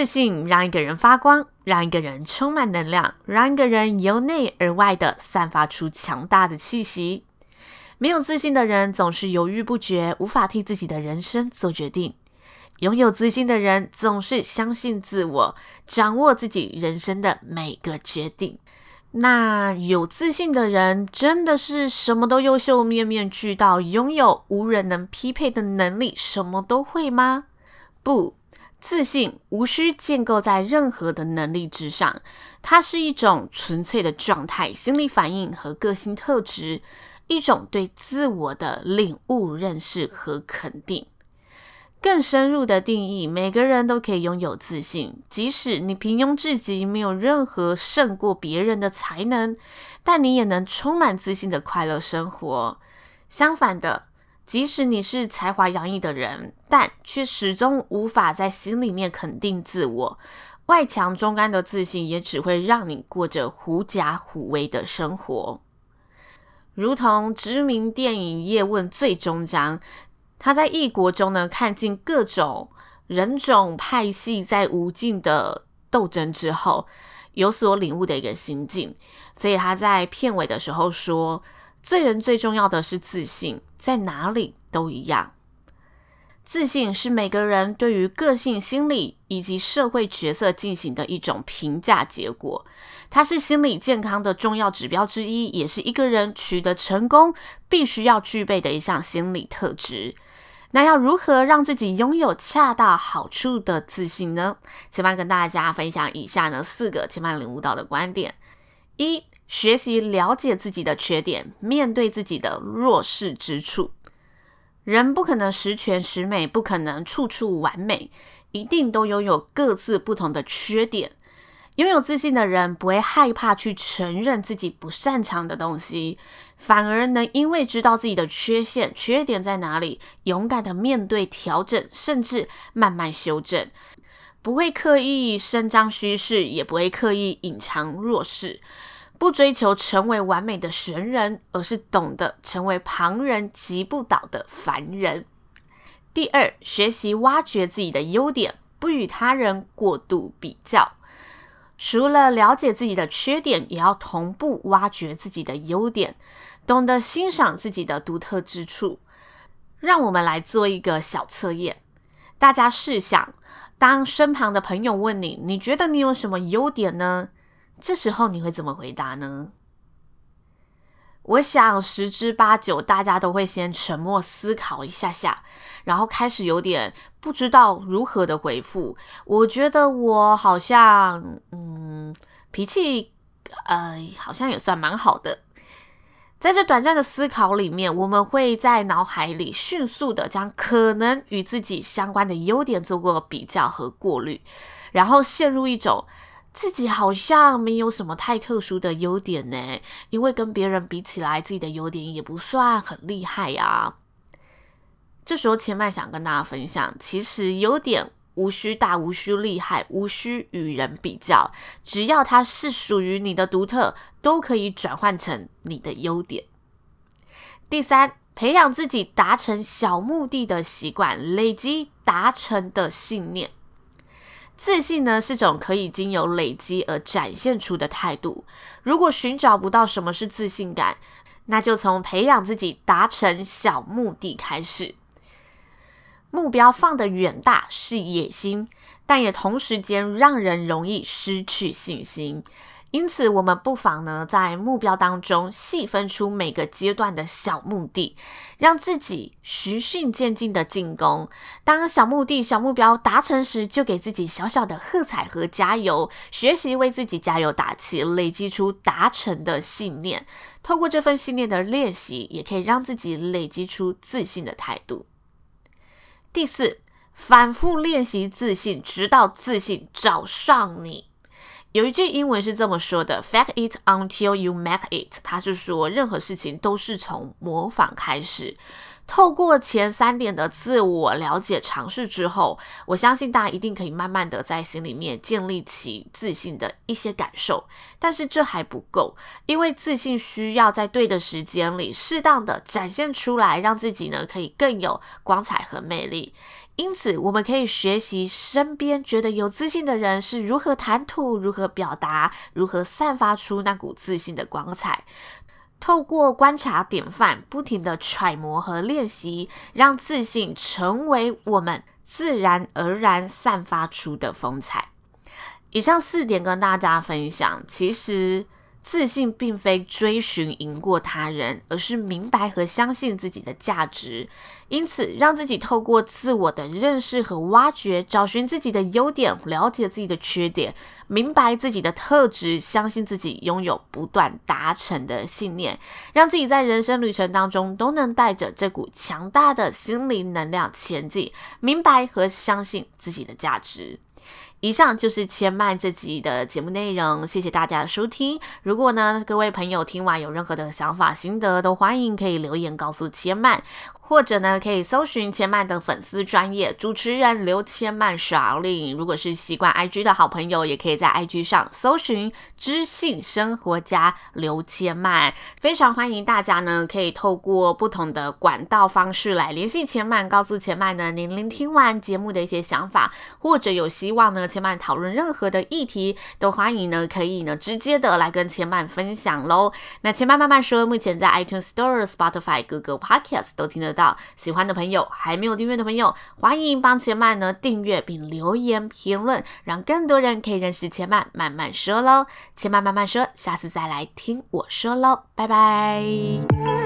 自信让一个人发光，让一个人充满能量，让一个人由内而外的散发出强大的气息。没有自信的人总是犹豫不决，无法替自己的人生做决定；拥有自信的人总是相信自我，掌握自己人生的每个决定。那有自信的人真的是什么都优秀，面面俱到，拥有无人能匹配的能力，什么都会吗？不。自信无需建构在任何的能力之上，它是一种纯粹的状态、心理反应和个性特质，一种对自我的领悟、认识和肯定。更深入的定义，每个人都可以拥有自信，即使你平庸至极，没有任何胜过别人的才能，但你也能充满自信的快乐生活。相反的。即使你是才华洋溢的人，但却始终无法在心里面肯定自我。外强中干的自信也只会让你过着狐假虎威的生活。如同知名电影《叶问》最终章，他在异国中呢，看尽各种人种派系在无尽的斗争之后，有所领悟的一个心境。所以他在片尾的时候说。做人最重要的是自信，在哪里都一样。自信是每个人对于个性、心理以及社会角色进行的一种评价结果，它是心理健康的重要指标之一，也是一个人取得成功必须要具备的一项心理特质。那要如何让自己拥有恰到好处的自信呢？千嫚跟大家分享以下呢四个千万领悟到的观点。一、学习了解自己的缺点，面对自己的弱势之处。人不可能十全十美，不可能处处完美，一定都拥有各自不同的缺点。拥有自信的人不会害怕去承认自己不擅长的东西，反而能因为知道自己的缺陷、缺点在哪里，勇敢的面对、调整，甚至慢慢修正。不会刻意伸张虚势，也不会刻意隐藏弱势，不追求成为完美的神人，而是懂得成为旁人及不倒的凡人。第二，学习挖掘自己的优点，不与他人过度比较。除了了解自己的缺点，也要同步挖掘自己的优点，懂得欣赏自己的独特之处。让我们来做一个小测验，大家试想。当身旁的朋友问你，你觉得你有什么优点呢？这时候你会怎么回答呢？我想十之八九，大家都会先沉默思考一下下，然后开始有点不知道如何的回复。我觉得我好像，嗯，脾气，呃，好像也算蛮好的。在这短暂的思考里面，我们会在脑海里迅速的将可能与自己相关的优点做过比较和过滤，然后陷入一种自己好像没有什么太特殊的优点呢，因为跟别人比起来，自己的优点也不算很厉害呀。这时候千麦想跟大家分享，其实优点。无需大，无需厉害，无需与人比较，只要它是属于你的独特，都可以转换成你的优点。第三，培养自己达成小目的的习惯，累积达成的信念。自信呢，是种可以经由累积而展现出的态度。如果寻找不到什么是自信感，那就从培养自己达成小目的开始。目标放得远大是野心，但也同时间让人容易失去信心。因此，我们不妨呢，在目标当中细分出每个阶段的小目的，让自己循序渐进的进攻。当小目的、小目标达成时，就给自己小小的喝彩和加油，学习为自己加油打气，累积出达成的信念。透过这份信念的练习，也可以让自己累积出自信的态度。第四，反复练习自信，直到自信找上你。有一句英文是这么说的：“Fake it until you make it。”它是说，任何事情都是从模仿开始。透过前三点的自我了解尝试之后，我相信大家一定可以慢慢的在心里面建立起自信的一些感受。但是这还不够，因为自信需要在对的时间里适当的展现出来，让自己呢可以更有光彩和魅力。因此，我们可以学习身边觉得有自信的人是如何谈吐、如何表达、如何散发出那股自信的光彩。透过观察典范，不停的揣摩和练习，让自信成为我们自然而然散发出的风采。以上四点跟大家分享，其实。自信并非追寻赢过他人，而是明白和相信自己的价值。因此，让自己透过自我的认识和挖掘，找寻自己的优点，了解自己的缺点，明白自己的特质，相信自己拥有不断达成的信念，让自己在人生旅程当中都能带着这股强大的心灵能量前进，明白和相信自己的价值。以上就是千曼这集的节目内容，谢谢大家的收听。如果呢，各位朋友听完有任何的想法心得，都欢迎可以留言告诉千曼。或者呢，可以搜寻千曼的粉丝专业主持人刘千曼十二令。如果是习惯 IG 的好朋友，也可以在 IG 上搜寻知性生活家刘千曼。非常欢迎大家呢，可以透过不同的管道方式来联系千曼，告诉千曼呢，您聆听完节目的一些想法，或者有希望呢，千曼讨论任何的议题，都欢迎呢，可以呢，直接的来跟千曼分享喽。那千曼慢慢说，目前在 iTunes Store、Spotify、Google Podcast 都听得到。喜欢的朋友，还没有订阅的朋友，欢迎帮千曼呢订阅并留言评论，让更多人可以认识千曼慢慢说喽。千曼慢慢说，下次再来听我说喽，拜拜。